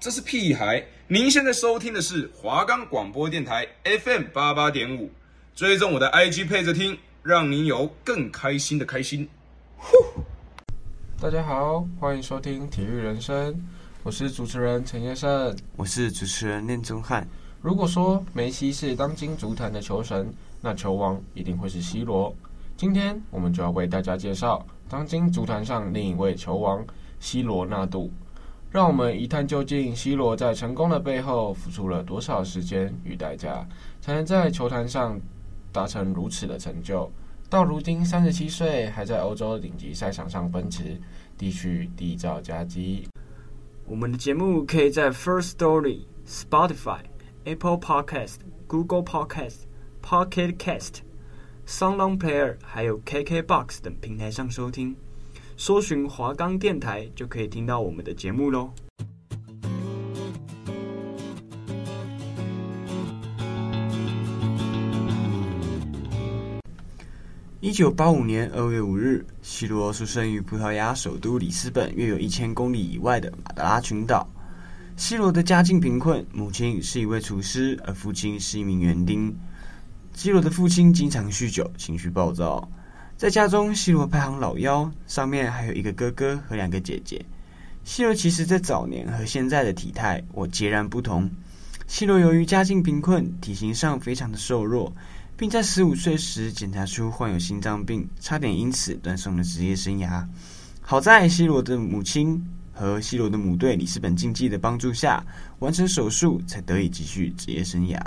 这是屁孩！您现在收听的是华冈广播电台 FM 八八点五，追踪我的 IG 配着听，让您有更开心的开心。呼！大家好，欢迎收听体育人生，我是主持人陈先生，我是主持人练宗汉。如果说梅西是当今足坛的球神，那球王一定会是 C 罗。今天我们就要为大家介绍当今足坛上另一位球王 C 罗纳度。让我们一探究竟，C 罗在成功的背后付出了多少时间与代价，才能在球坛上达成如此的成就？到如今三十七岁，还在欧洲顶级赛场上奔驰，的确缔造佳绩。我们的节目可以在 First Story、Spotify、Apple Podcast、Google Podcast、Pocket Cast、SoundOn Player 还有 KKBox 等平台上收听。搜寻华冈电台就可以听到我们的节目喽。一九八五年二月五日，C 罗出生于葡萄牙首都里斯本约有一千公里以外的马德拉群岛。C 罗的家境贫困，母亲是一位厨师，而父亲是一名园丁。C 罗的父亲经常酗酒，情绪暴躁。在家中，C 罗排行老幺，上面还有一个哥哥和两个姐姐。C 罗其实在早年和现在的体态我截然不同。C 罗由于家境贫困，体型上非常的瘦弱，并在十五岁时检查出患有心脏病，差点因此断送了职业生涯。好在 C 罗的母亲和 C 罗的母队里斯本竞技的帮助下，完成手术，才得以继续职业生涯。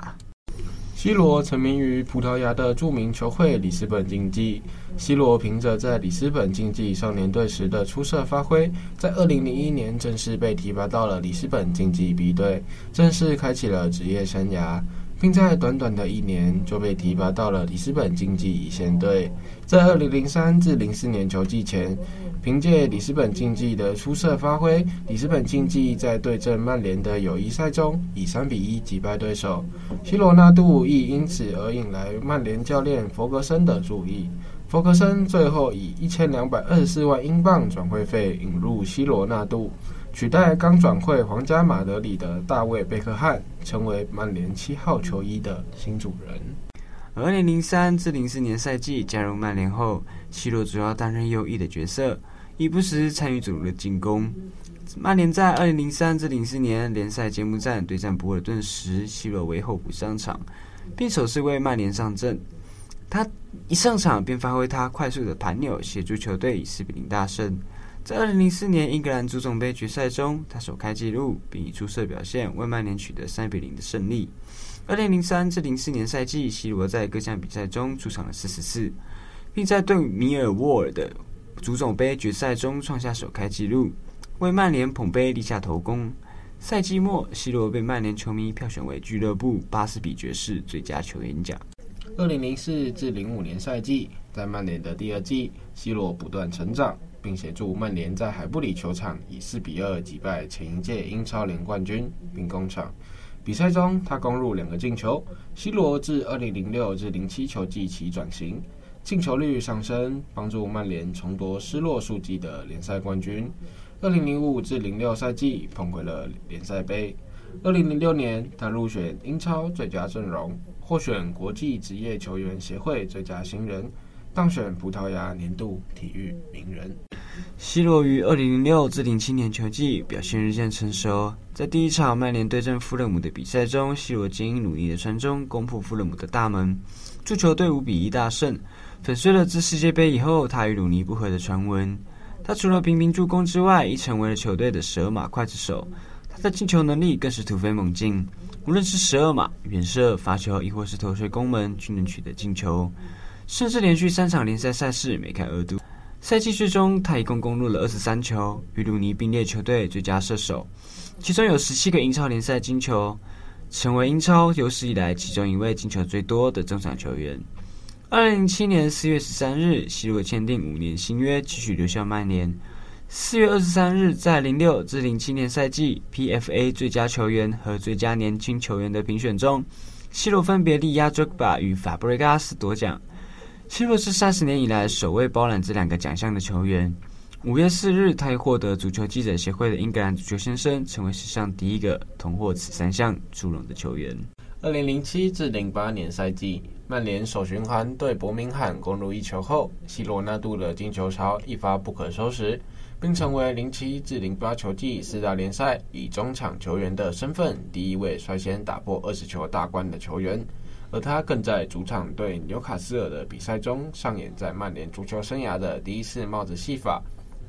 C 罗成名于葡萄牙的著名球会里斯本竞技。C 罗凭着在里斯本竞技少年队时的出色发挥，在2001年正式被提拔到了里斯本竞技 B 队，正式开启了职业生涯，并在短短的一年就被提拔到了里斯本竞技一线队。在2003至04年球季前，凭借里斯本竞技的出色发挥，里斯本竞技在对阵曼联的友谊赛中以三比一击败对手。希罗纳度亦因此而引来曼联教练弗格森的注意。弗格森最后以一千两百二十四万英镑转会费引入希罗纳度，取代刚转会皇家马德里的大卫贝克汉，成为曼联七号球衣的新主人。二零零三至零四年赛季加入曼联后，C 罗主要担任右翼的角色。亦不时参与主力的进攻。曼联在二零零三至零四年联赛揭幕战对战博尔顿时，C 罗为候补上场，并首次为曼联上阵。他一上场便发挥他快速的盘扭，协助球队以四比零大胜。在二零零四年英格兰足总杯决赛中，他首开纪录，并以出色表现为曼联取得三比零的胜利。二零零三至零四年赛季，C 罗在各项比赛中出场了四十次，并在对米尔沃尔的足总杯决赛中创下首开纪录，为曼联捧杯立下头功。赛季末，C 罗被曼联球迷票选为俱乐部巴斯比爵士最佳球员奖。二零零四至零五年赛季，在曼联的第二季，C 罗不断成长，并协助曼联在海布里球场以四比二击败前一届英超联冠军兵工厂。比赛中，他攻入两个进球。C 罗自二零零六至零七球季起转型。进球率上升，帮助曼联重夺失落数季的联赛冠军。二零零五至零六赛季捧回了联赛杯。二零零六年，他入选英超最佳阵容，获选国际职业球员协会最佳新人，当选葡萄牙年度体育名人。C 罗于二零零六至零七年球季表现日渐成熟，在第一场曼联对阵富勒姆的比赛中，C 罗经努力的传中攻破富勒姆的大门，助球队五比一大胜。粉碎了自世界杯以后他与鲁尼不和的传闻。他除了频频助攻之外，亦成为了球队的十二码刽子手。他的进球能力更是突飞猛进，无论是十二码、远射、罚球，亦或是头锤攻门，均能取得进球。甚至连续三场联赛赛事梅开二度。赛季最终，他一共攻入了二十三球，与鲁尼并列球队最佳射手，其中有十七个英超联赛进球，成为英超有史以来其中一位进球最多的中场球员。二零零七年四月十三日，C 罗签订五年新约，继续留校曼联。四月二十三日，在零六至零七年赛季 PFA 最佳球员和最佳年轻球员的评选中，C 罗分别力压卓巴与 Fabregas 夺奖。C 罗是三十年以来首位包揽这两个奖项的球员。五月四日，他又获得足球记者协会的英格兰足球先生，成为史上第一个同获此三项殊荣的球员。二零零七至零八年赛季，曼联首循环对伯明翰攻入一球后，C 罗纳度的进球潮一发不可收拾，并成为零七至零八球季四大联赛以中场球员的身份第一位率先打破二十球大关的球员。而他更在主场对纽卡斯尔的比赛中上演在曼联足球生涯的第一次帽子戏法，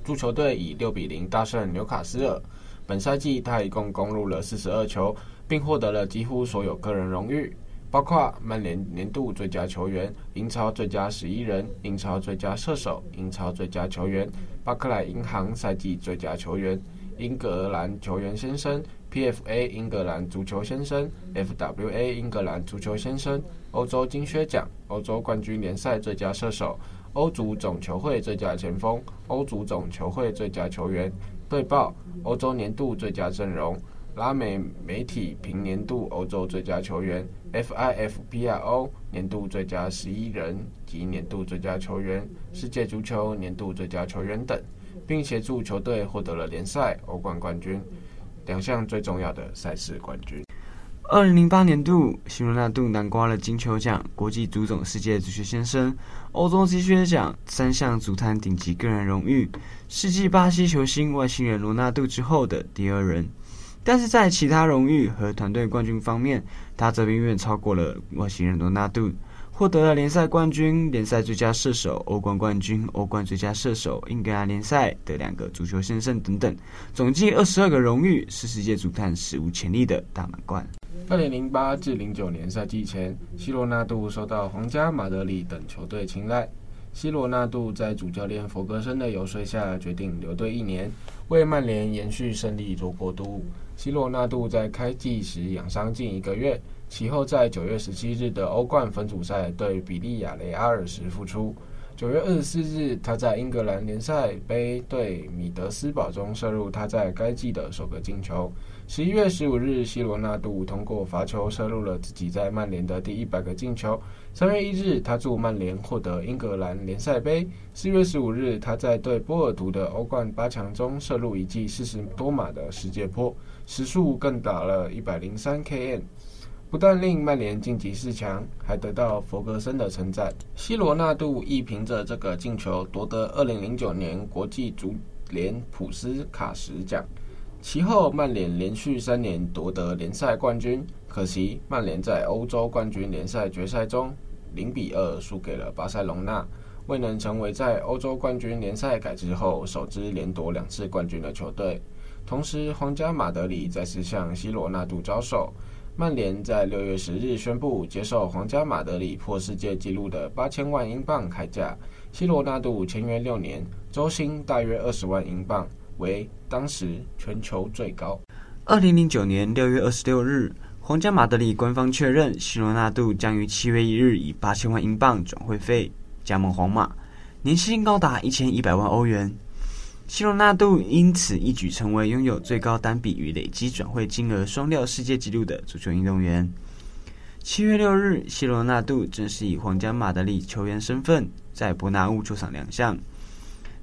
足球队以六比零大胜纽卡斯尔。本赛季他一共攻入了四十二球，并获得了几乎所有个人荣誉，包括曼联年度最佳球员、英超最佳十一人、英超最佳射手、英超最佳球员、巴克莱银行赛季最佳球员、英格兰球员先生。PFA 英格兰足球先生、FWA 英格兰足球先生、欧洲金靴奖、欧洲冠军联赛最佳射手、欧足总球会最佳前锋、欧足总球会最佳球员、队报、欧洲年度最佳阵容、拉美媒体评年度欧洲最佳球员、FIFPRO 年度最佳十一人及年度最佳球员、世界足球年度最佳球员等，并协助球队获得了联赛、欧冠冠军。两项最重要的赛事冠军。二零零八年度，西罗纳度囊括了金球奖、国际足总世界足球先生、欧洲金靴奖三项足坛顶级个人荣誉，世纪巴西球星外星人罗纳度之后的第二人。但是在其他荣誉和团队冠军方面，他则远远超过了外星人罗纳度。获得了联赛冠军、联赛最佳射手、欧冠冠军、欧冠最佳射手、英格兰联赛的两个足球先生等等，总计二十二个荣誉，是世界足坛史无前例的大满贯。二零零八至零九年赛季前希罗纳度受到皇家马德里等球队青睐。希罗纳度在主教练弗格森的游说下，决定留队一年，为曼联延续胜利做过渡。希罗纳度在开季时养伤近一个月。其后，在九月十七日的欧冠分组赛对比利亚雷阿尔时复出。九月二十四日，他在英格兰联赛杯对米德斯堡中射入他在该季的首个进球。十一月十五日西罗纳度通过罚球射入了自己在曼联的第一百个进球。三月一日，他助曼联获得英格兰联赛杯。四月十五日，他在对波尔图的欧冠八强中射入一记四十多码的世界波，时速更达了一百零三 km。不但令曼联晋级四强，还得到弗格森的称赞。C 罗纳度亦凭着这个进球夺得2009年国际足联普斯卡什奖。其后，曼联连续三年夺得联赛冠军，可惜曼联在欧洲冠军联赛决赛中0比2输给了巴塞隆纳，未能成为在欧洲冠军联赛改制后首支连夺两次冠军的球队。同时，皇家马德里再次向 C 罗纳度招手。曼联在六月十日宣布接受皇家马德里破世界纪录的八千万英镑开价，C 罗纳度签约六年，周薪大约二十万英镑，为当时全球最高。二零零九年六月二十六日，皇家马德里官方确认，C 罗纳度将于七月一日以八千万英镑转会费加盟皇马，年薪高达一千一百万欧元。希罗纳度因此一举成为拥有最高单笔与累积转会金额双料世界纪录的足球运动员。七月六日希罗纳度正式以皇家马德里球员身份在伯纳乌球场亮相，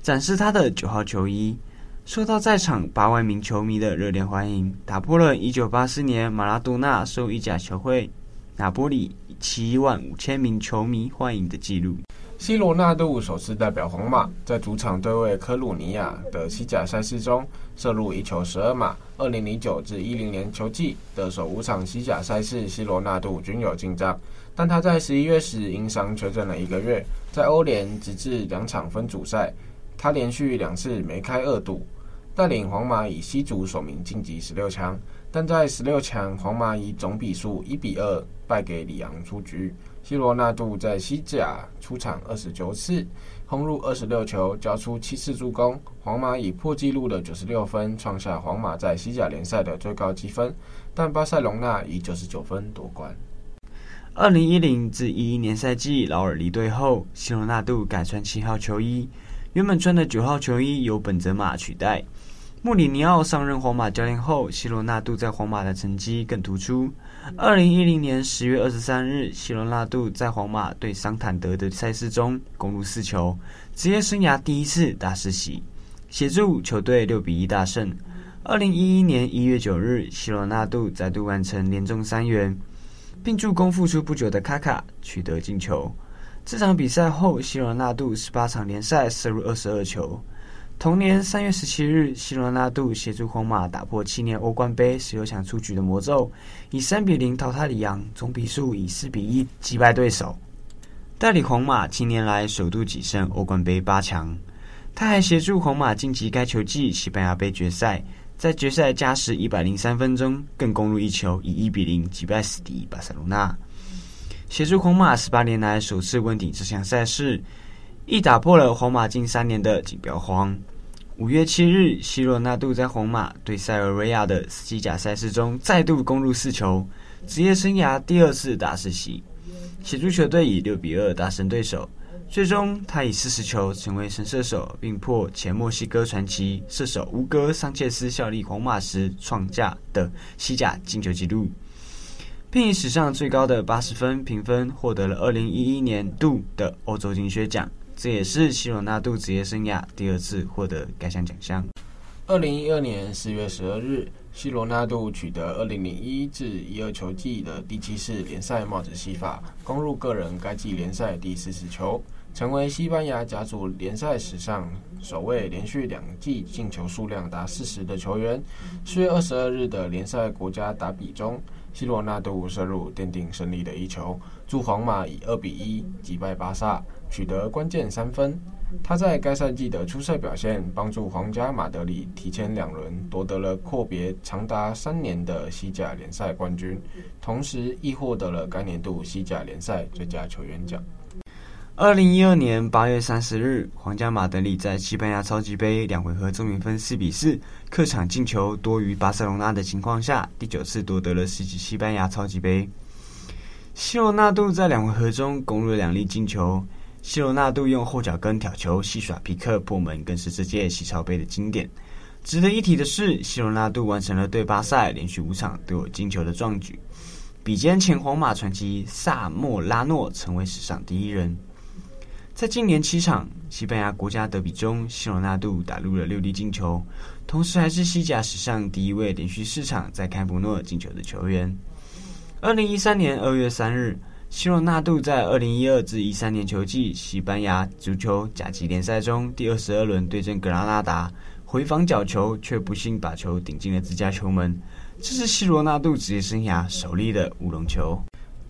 展示他的九号球衣，受到在场八万名球迷的热烈欢迎，打破了一九八四年马拉多纳受意甲球会拿波里七万五千名球迷欢迎的纪录。C 罗纳度首次代表皇马在主场对位科鲁尼亚的西甲赛事中射入一球十二码。二零零九至一零年球季的首五场西甲赛事，C 罗纳度均有进账，但他在十一月时因伤缺阵了一个月。在欧联直至两场分组赛，他连续两次梅开二度，带领皇马以西组首名晋级十六强。但在十六强，皇马以总比数一比二败给里昂出局。希罗纳度在西甲出场二十九次，轰入二十六球，交出七次助攻。皇马以破纪录的九十六分创下皇马在西甲联赛的最高积分，但巴塞隆纳以九十九分夺冠。二零一零至一一年赛季，劳尔离队后希罗纳度改穿七号球衣，原本穿的九号球衣由本泽马取代。穆里尼奥上任皇马教练后希罗纳度在皇马的成绩更突出。二零一零年十月二十三日希罗纳度在皇马对桑坦德的赛事中攻入四球，职业生涯第一次大四喜。协助球队六比一大胜。二零一一年一月九日，西罗纳度再度完成连中三元，并助攻复出不久的卡卡取得进球。这场比赛后，西罗纳度十八场联赛射入二十二球。同年三月十七日，西罗纳度协助皇马打破七年欧冠杯十六强出局的魔咒，以三比零淘汰里昂，总比数以四比一击败对手，带领皇马七年来首度跻身欧冠杯八强。他还协助皇马晋级该球季西班牙杯决赛。在决赛加时一百零三分钟，更攻入一球，以一比零击败死敌巴塞罗那，协助皇马十八年来首次问鼎这项赛事，亦打破了皇马近三年的锦标荒。五月七日，希罗纳度在皇马对塞尔维亚的西甲赛事中再度攻入四球，职业生涯第二次大四喜，协助球队以六比二大胜对手。最终，他以四十球成为神射手，并破前墨西哥传奇射手吴哥桑切斯效力皇马时创下的西甲进球纪录，并以史上最高的八十分评分获得了二零一一年度的欧洲金靴奖。这也是西罗纳度职业生涯第二次获得该项奖项。二零一二年四月十二日，西罗纳度取得二零零一至一二球季的第七次联赛帽子戏法，攻入个人该季联赛第四十球。成为西班牙甲组联赛史上首位连续两季进球数量达四十的球员。四月二十二日的联赛国家打比中，西罗纳度射入奠定胜利的一球，助皇马以二比一击败巴萨，取得关键三分。他在该赛季的出色表现，帮助皇家马德里提前两轮夺得了阔别长达三年的西甲联赛冠军，同时亦获得了该年度西甲联赛最佳球员奖。二零一二年八月三十日，皇家马德里在西班牙超级杯两回合总比分四比四，客场进球多于巴塞罗那的情况下，第九次夺得了世纪西班牙超级杯。西罗纳度在两回合中攻入两粒进球。西罗纳度用后脚跟挑球戏耍皮克破门，更是这届西超杯的经典。值得一提的是，西罗纳度完成了对巴塞连续五场都有进球的壮举，比肩前皇马传奇萨莫拉诺，成为史上第一人。在近年七场西班牙国家德比中，西罗纳度打入了六粒进球，同时还是西甲史上第一位连续四场在开普诺尔进球的球员。二零一三年二月三日，西罗纳度在二零一二至一三年球季西班牙足球甲级联赛中第二十二轮对阵格拉纳达，回防角球却不幸把球顶进了自家球门，这是西罗纳度职业生涯首例的乌龙球。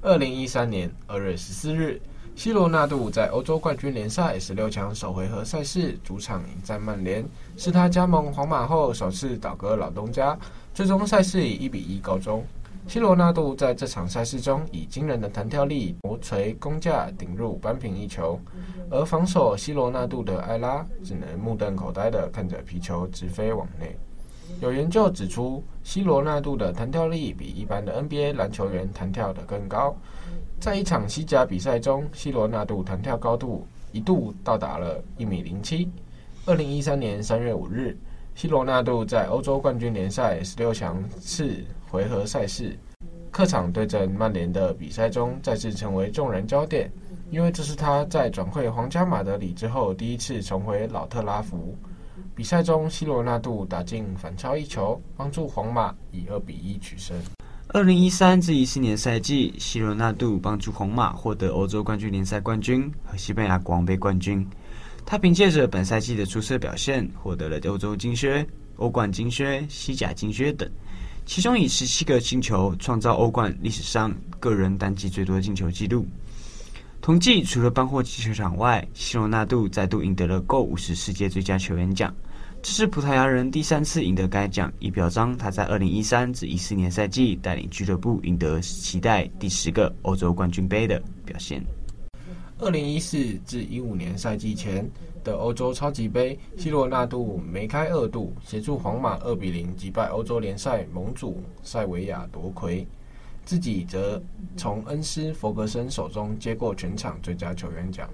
二零一三年二月十四日。西罗纳度在欧洲冠军联赛十六强首回合赛事主场迎战曼联，是他加盟皇马后首次倒戈老东家。最终赛事以一比一告终。希罗纳度在这场赛事中以惊人的弹跳力头锤攻架顶入扳平一球，而防守希罗纳度的埃拉只能目瞪口呆地看着皮球直飞网内。有研究指出，希罗纳度的弹跳力比一般的 NBA 篮球员弹跳得更高。在一场西甲比赛中，希罗纳度弹跳高度一度到达了一米零七。二零一三年三月五日，希罗纳度在欧洲冠军联赛十六强次回合赛事客场对阵曼联的比赛中，再次成为众人焦点，因为这是他在转会皇家马德里之后第一次重回老特拉福。比赛中，希罗纳度打进反超一球，帮助皇马以二比一取胜。二零一三至一四年赛季，希罗纳度帮助皇马获得欧洲冠军联赛冠军和西班牙国王杯冠军。他凭借着本赛季的出色表现，获得了欧洲金靴、欧冠金靴、西甲金靴等，其中以十七个进球创造欧冠历史上个人单季最多的进球纪录。同季，除了颁获金球场外，西罗纳度再度赢得了 GO 五十世界最佳球员奖。这是葡萄牙人第三次赢得该奖，以表彰他在二零一三至一四年赛季带领俱乐部赢得期待第十个欧洲冠军杯的表现。二零一四至一五年赛季前的欧洲超级杯，西罗纳度梅开二度，协助皇马二比零击败欧洲联赛盟主塞维亚夺魁，自己则从恩师弗格森手中接过全场最佳球员奖。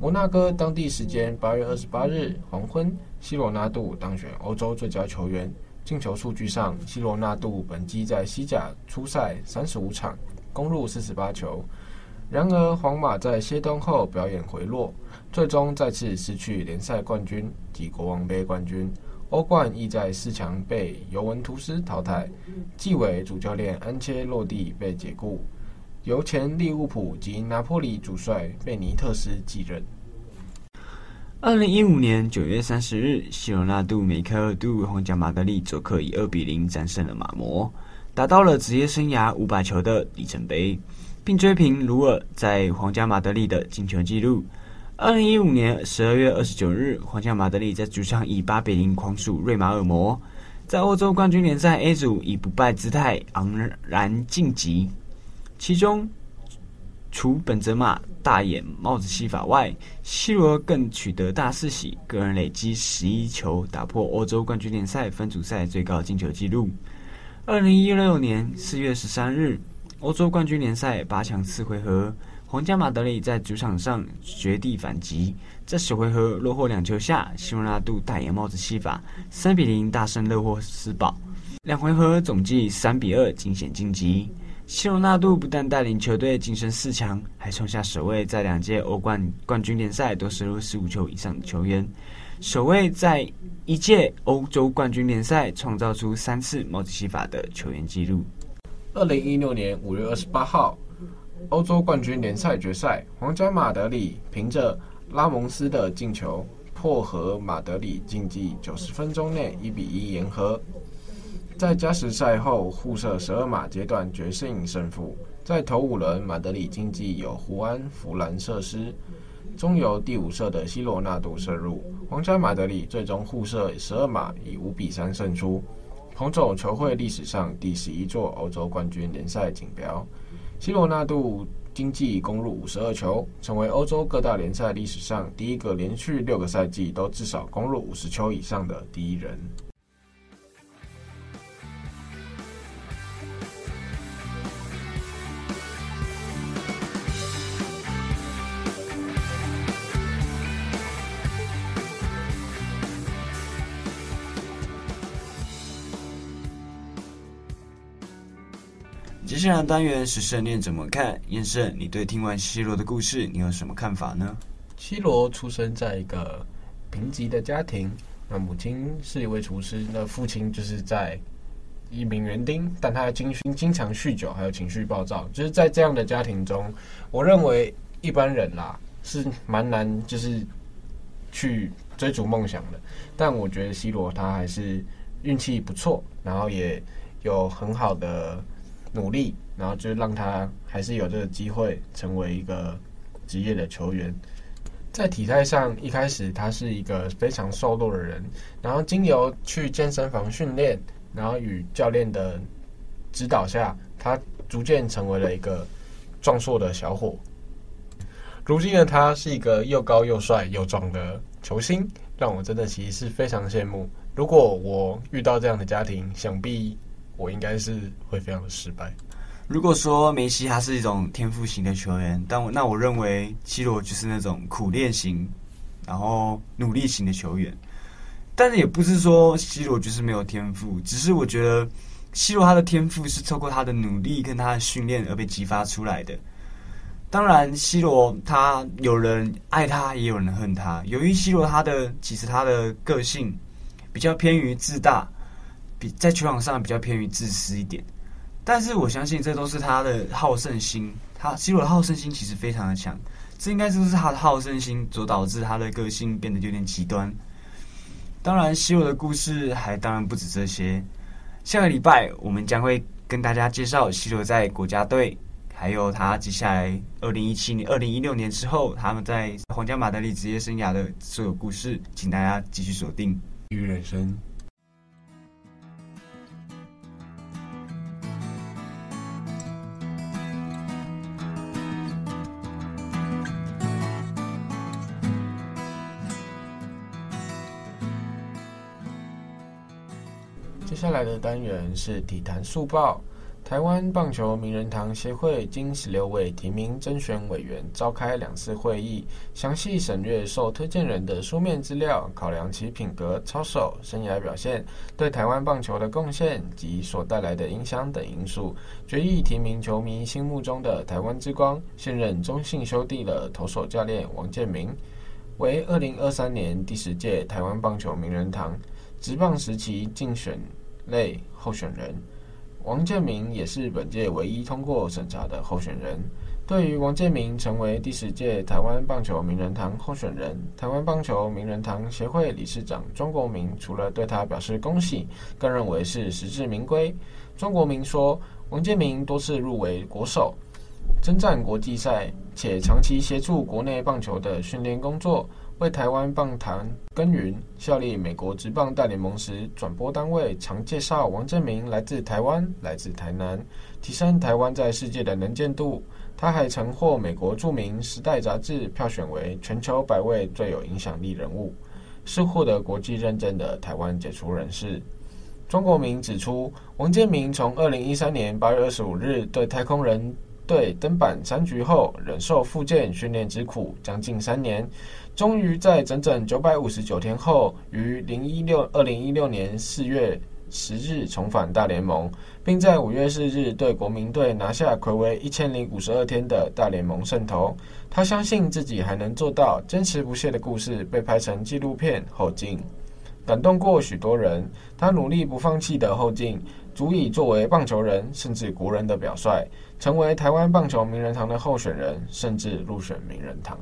摩纳哥当地时间八月二十八日黄昏，西罗纳度当选欧洲最佳球员。进球数据上，西罗纳度本季在西甲出赛三十五场，攻入四十八球，然而，皇马在歇冬后表演回落，最终再次失去联赛冠军及国王杯冠军。欧冠亦在四强被尤文图斯淘汰。继委主教练安切洛蒂被解雇，由前利物浦及拿坡里主帅贝尼特斯继任。二零一五年九月三十日，西罗纳杜梅开二度，皇家马德里做客以二比零战胜了马摩，达到了职业生涯五百球的里程碑。并追平鲁尔在皇家马德里的进球纪录。二零一五年十二月二十九日，皇家马德里在主场以八比零狂输瑞马尔摩，在欧洲冠军联赛 A 组以不败姿态昂然晋级。其中，除本泽马大眼帽子戏法外，C 罗更取得大四喜，个人累积十一球，打破欧洲冠军联赛分组赛最高进球纪录。二零一六年四月十三日。欧洲冠军联赛八强次回合，皇家马德里在主场上绝地反击，在首回合落后两球下，西罗纳度大眼帽子戏法三比零大胜勒沃斯堡，两回合总计三比二惊险晋级。西罗纳度不但带领球队晋升四强，还创下首位在两届欧冠冠军联赛都射入十五球以上的球员，首位在一届欧洲冠军联赛创造出三次帽子戏法的球员纪录。二零一六年五月二十八号，欧洲冠军联赛决赛，皇家马德里凭着拉蒙斯的进球破和马德里竞技九十分钟内一比一言和，在加时赛后互射十二码阶段决胜胜负。在头五轮，马德里竞技有胡安·弗兰射失，中游第五射的西罗纳度射入，皇家马德里最终互射十二码以五比三胜出。捧走球会历史上第十一座欧洲冠军联赛锦标西罗纳度经济攻入五十二球，成为欧洲各大联赛历史上第一个连续六个赛季都至少攻入五十球以上的第一人。下来单元是圣念怎么看？燕圣，你对听完 C 罗的故事，你有什么看法呢？C 罗出生在一个贫瘠的家庭，那母亲是一位厨师，那父亲就是在一名园丁，但他经经常酗酒，还有情绪暴躁。就是在这样的家庭中，我认为一般人啦是蛮难，就是去追逐梦想的。但我觉得 C 罗他还是运气不错，然后也有很好的。努力，然后就让他还是有这个机会成为一个职业的球员。在体态上，一开始他是一个非常瘦弱的人，然后经由去健身房训练，然后与教练的指导下，他逐渐成为了一个壮硕的小伙。如今的他是一个又高又帅又壮的球星，让我真的其实是非常羡慕。如果我遇到这样的家庭，想必。我应该是会非常的失败。如果说梅西他是一种天赋型的球员，但我那我认为 C 罗就是那种苦练型，然后努力型的球员。但是也不是说 C 罗就是没有天赋，只是我觉得 C 罗他的天赋是透过他的努力跟他的训练而被激发出来的。当然，C 罗他有人爱他，也有人恨他。由于 C 罗他的其实他的个性比较偏于自大。比在球场上比较偏于自私一点，但是我相信这都是他的好胜心。他 C 罗的好胜心其实非常的强，这应该就是他的好胜心所导致他的个性变得有点极端。当然，C 罗的故事还当然不止这些。下个礼拜我们将会跟大家介绍 C 罗在国家队，还有他接下来二零一七年、二零一六年之后他们在皇家马德里职业生涯的所有故事，请大家继续锁定《鱼人生》。下来的单元是体坛速报。台湾棒球名人堂协会经十六位提名甄选委员召开两次会议，详细审阅受推荐人的书面资料，考量其品格、操守、生涯表现、对台湾棒球的贡献及所带来的影响等因素，决议提名球迷心目中的台湾之光，现任中信兄弟的投手教练王建民，为二零二三年第十届台湾棒球名人堂职棒时期竞选类候选人。王建民也是本届唯一通过审查的候选人。对于王建民成为第十届台湾棒球名人堂候选人，台湾棒球名人堂协会理事长庄国明除了对他表示恭喜，更认为是实至名归。庄国明说，王建民多次入围国手，征战国际赛，且长期协助国内棒球的训练工作。为台湾棒坛耕耘，效力美国职棒大联盟时，转播单位常介绍王建民来自台湾，来自台南，提升台湾在世界的能见度。他还曾获美国著名《时代》杂志票选为全球百位最有影响力人物，是获得国际认证的台湾杰出人士。庄国明指出，王建民从二零一三年八月二十五日对太空人队登板三局后，忍受复健训练之苦将近三年。终于在整整九百五十九天后，于零一六二零一六年四月十日重返大联盟，并在五月四日对国民队拿下睽违一千零五十二天的大联盟胜投。他相信自己还能做到。坚持不懈的故事被拍成纪录片《后劲》，感动过许多人。他努力不放弃的后劲，足以作为棒球人甚至国人的表率，成为台湾棒球名人堂的候选人，甚至入选名人堂。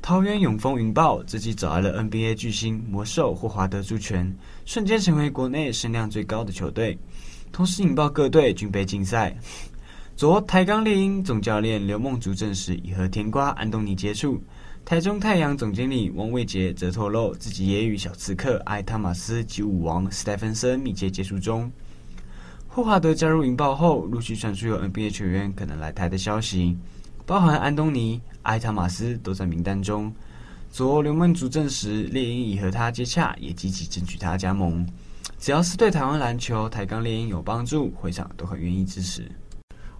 桃园永丰云豹自己找来了 NBA 巨星魔兽霍华德助拳，瞬间成为国内声量最高的球队，同时引爆各队均被禁赛。昨台钢猎鹰总教练刘梦竹证实已和甜瓜安东尼接触，台中太阳总经理王卫杰则透露自己也与小刺客艾汤马斯及舞王史蒂芬森密切接触中。霍华德加入引爆后，陆续传出有 NBA 球员可能来台的消息，包含安东尼。艾塔马斯都在名单中。昨刘梦竹证实，猎鹰已和他接洽，也积极争取他加盟。只要是对台湾篮球、台钢猎鹰有帮助，会长都很愿意支持。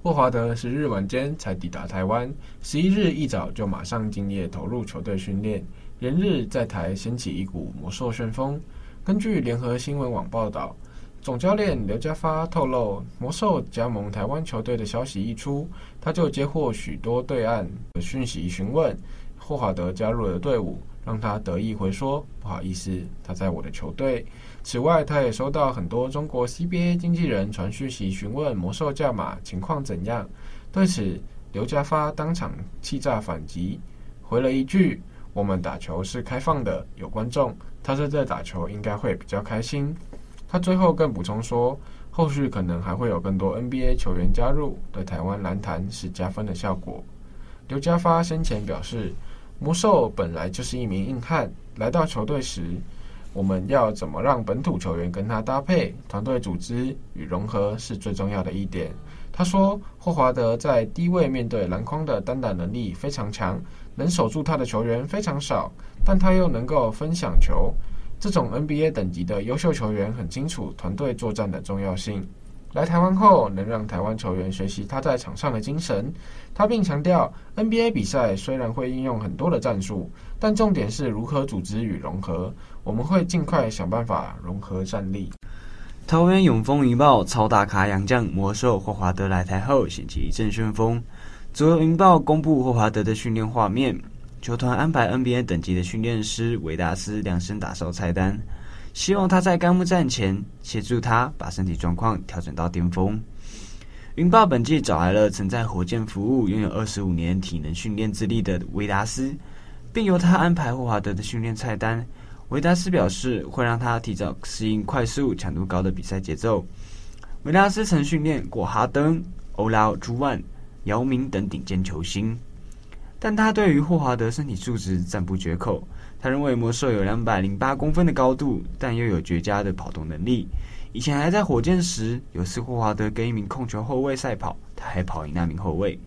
霍华德十日晚间才抵达台湾，十一日一早就马上敬业投入球队训练，连日在台掀起一股魔兽旋风。根据联合新闻网报道。总教练刘家发透露，魔兽加盟台湾球队的消息一出，他就接获许多对岸的讯息询问霍华德加入了队伍，让他得意回说：“不好意思，他在我的球队。”此外，他也收到很多中国 CBA 经纪人传讯息询问魔兽价码情况怎样。对此，刘家发当场气炸反击，回了一句：“我们打球是开放的，有观众，他是在打球，应该会比较开心。”他最后更补充说，后续可能还会有更多 NBA 球员加入，对台湾篮坛是加分的效果。刘家发生前表示，魔兽本来就是一名硬汉，来到球队时，我们要怎么让本土球员跟他搭配，团队组织与融合是最重要的一点。他说，霍华德在低位面对篮筐的单打能力非常强，能守住他的球员非常少，但他又能够分享球。这种 NBA 等级的优秀球员很清楚团队作战的重要性。来台湾后，能让台湾球员学习他在场上的精神。他并强调，NBA 比赛虽然会应用很多的战术，但重点是如何组织与融合。我们会尽快想办法融合战力。桃园永丰云豹超大咖洋将魔兽霍华德来台后，掀起一阵旋风。昨日云豹公布霍华德的训练画面。球团安排 NBA 等级的训练师维达斯量身打造菜单，希望他在开幕战前协助他把身体状况调整到巅峰。云豹本季找来了曾在火箭服务、拥有二十五年体能训练资历的维达斯，并由他安排霍华德的训练菜单。维达斯表示会让他提早适应快速、强度高的比赛节奏。维达斯曾训练过哈登、欧拉朱万、姚明等顶尖球星。但他对于霍华德身体素质赞不绝口。他认为魔兽有两百零八公分的高度，但又有绝佳的跑动能力。以前还在火箭时，有次霍华德跟一名控球后卫赛跑，他还跑赢那名后卫。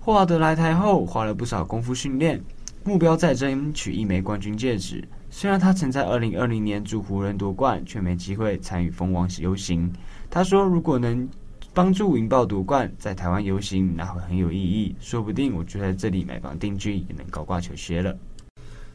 霍华德来台后花了不少功夫训练，目标在争取一枚冠军戒指。虽然他曾在二零二零年助湖人夺冠，却没机会参与封王游行。他说：“如果能帮助云豹夺冠，在台湾游行那会很有意义，说不定我就在这里买房定居，也能高挂球鞋了。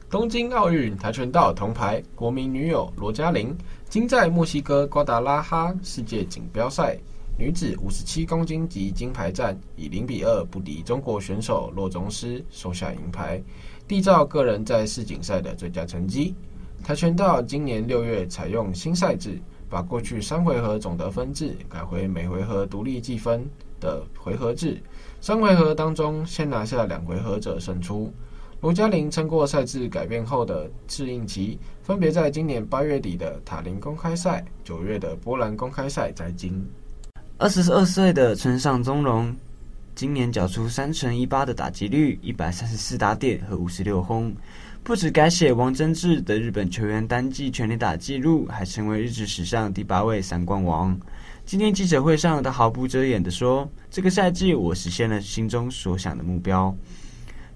东京奥运跆拳道铜牌，国民女友罗嘉玲，今在墨西哥瓜达拉哈世界锦标赛女子五十七公斤级金牌战，以零比二不敌中国选手骆宗诗，收下银牌，缔造个人在世锦赛的最佳成绩。跆拳道今年六月采用新赛制，把过去三回合总得分制改回每回合独立计分的回合制，三回合当中先拿下两回合者胜出。罗嘉玲撑过赛制改变后的适应期，分别在今年八月底的塔林公开赛、九月的波兰公开赛摘金。二十二岁的村上宗隆，今年缴出三成一八的打击率、一百三十四打点和五十六轰，不止改写王贞治的日本球员单季全垒打纪录，还成为日职史上第八位三冠王。今天记者会上，他毫不遮掩地说：“这个赛季我实现了心中所想的目标。”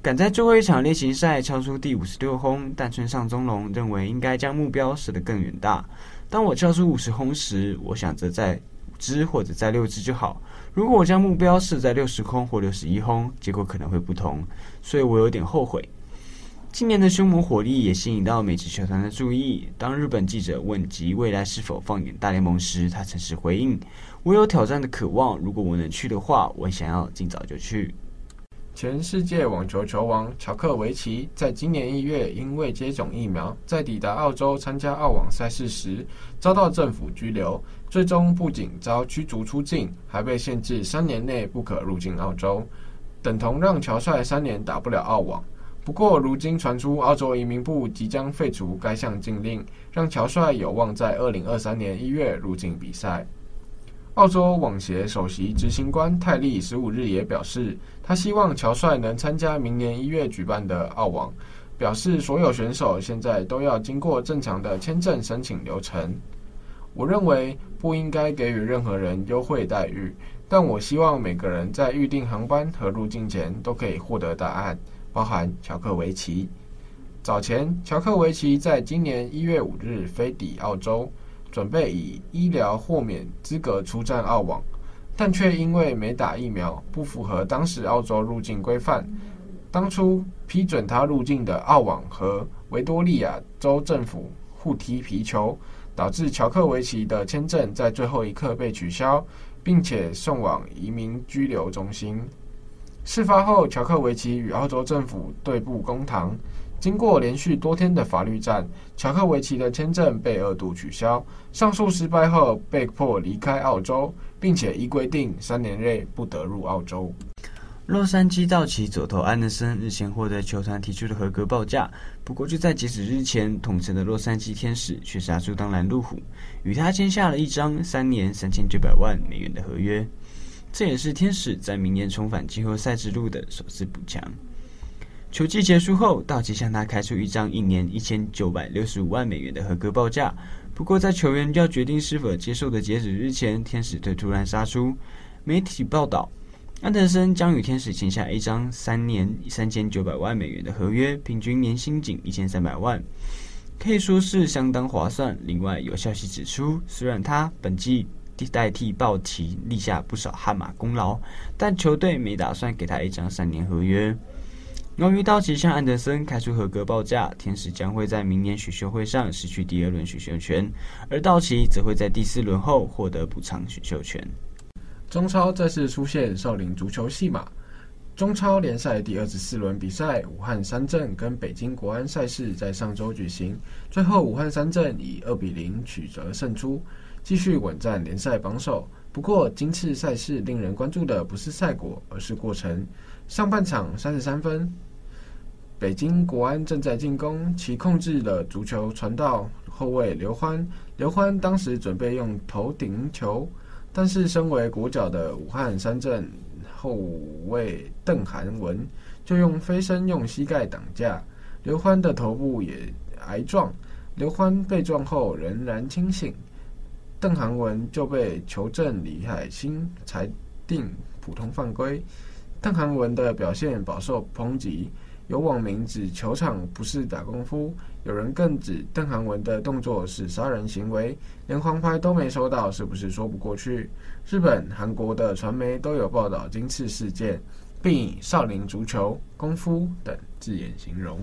赶在最后一场例行赛敲出第五十六轰，但村上宗隆认为应该将目标设得更远大。当我敲出五十轰时，我想着在五支或者在六支就好。如果我将目标设在六十轰或六十一轰，结果可能会不同，所以我有点后悔。今年的凶猛火力也吸引到美职球团的注意。当日本记者问及未来是否放眼大联盟时，他诚实回应：“我有挑战的渴望，如果我能去的话，我想要尽早就去。”前世界网球球王乔克维奇在今年一月因未接种疫苗，在抵达澳洲参加澳网赛事时遭到政府拘留，最终不仅遭驱逐出境，还被限制三年内不可入境澳洲，等同让乔帅三年打不了澳网。不过，如今传出澳洲移民部即将废除该项禁令，让乔帅有望在二零二三年一月入境比赛。澳洲网协首席执行官泰利十五日也表示，他希望乔帅能参加明年一月举办的澳网，表示所有选手现在都要经过正常的签证申请流程。我认为不应该给予任何人优惠待遇，但我希望每个人在预订航班和入境前都可以获得答案，包含乔克维奇。早前，乔克维奇在今年一月五日飞抵澳洲。准备以医疗豁免资格出战澳网，但却因为没打疫苗，不符合当时澳洲入境规范。当初批准他入境的澳网和维多利亚州政府互踢皮球，导致乔克维奇的签证在最后一刻被取消，并且送往移民拘留中心。事发后，乔克维奇与澳洲政府对簿公堂。经过连续多天的法律战，乔克维奇的签证被二度取消。上诉失败后，被迫离开澳洲，并且依规定三年内不得入澳洲。洛杉矶道奇左投安德森日前获得球团提出的合格报价，不过就在截止日前，统称的洛杉矶天使却杀出当拦路虎，与他签下了一张三年三千九百万美元的合约。这也是天使在明年重返季后赛之路的首次补强。球季结束后，道奇向他开出一张一年一千九百六十五万美元的合格报价。不过，在球员要决定是否接受的截止日前，天使队突然杀出。媒体报道，安德森将与天使签下一张三年三千九百万美元的合约，平均年薪仅一千三百万，可以说是相当划算。另外，有消息指出，虽然他本季代替鲍奇立下不少汗马功劳，但球队没打算给他一张三年合约。由于道奇向安德森开出合格报价，天使将会在明年选秀会上失去第二轮选秀权，而道奇则会在第四轮后获得补偿选秀权。中超再次出现少林足球戏码，中超联赛第二十四轮比赛，武汉三镇跟北京国安赛事在上周举行，最后武汉三镇以二比零取得胜出，继续稳占联赛榜首。不过，今次赛事令人关注的不是赛果，而是过程。上半场三十三分。北京国安正在进攻，其控制了足球传到后卫刘欢。刘欢当时准备用头顶球，但是身为国脚的武汉三镇后卫邓涵文就用飞身用膝盖挡架，刘欢的头部也挨撞。刘欢被撞后仍然清醒，邓涵文就被球证李海星裁定普通犯规。邓涵文的表现饱受抨击。有网民指球场不是打功夫，有人更指邓涵文的动作是杀人行为，连黄牌都没收到，是不是说不过去？日本、韩国的传媒都有报道今次事件，并以少林足球、功夫等字眼形容。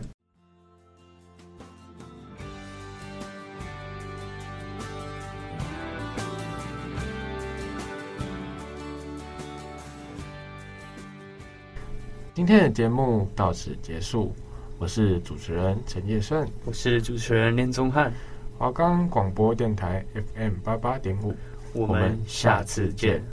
今天的节目到此结束，我是主持人陈业顺，我是主持人连宗翰，华冈广播电台 FM 八八点五，我们下次见。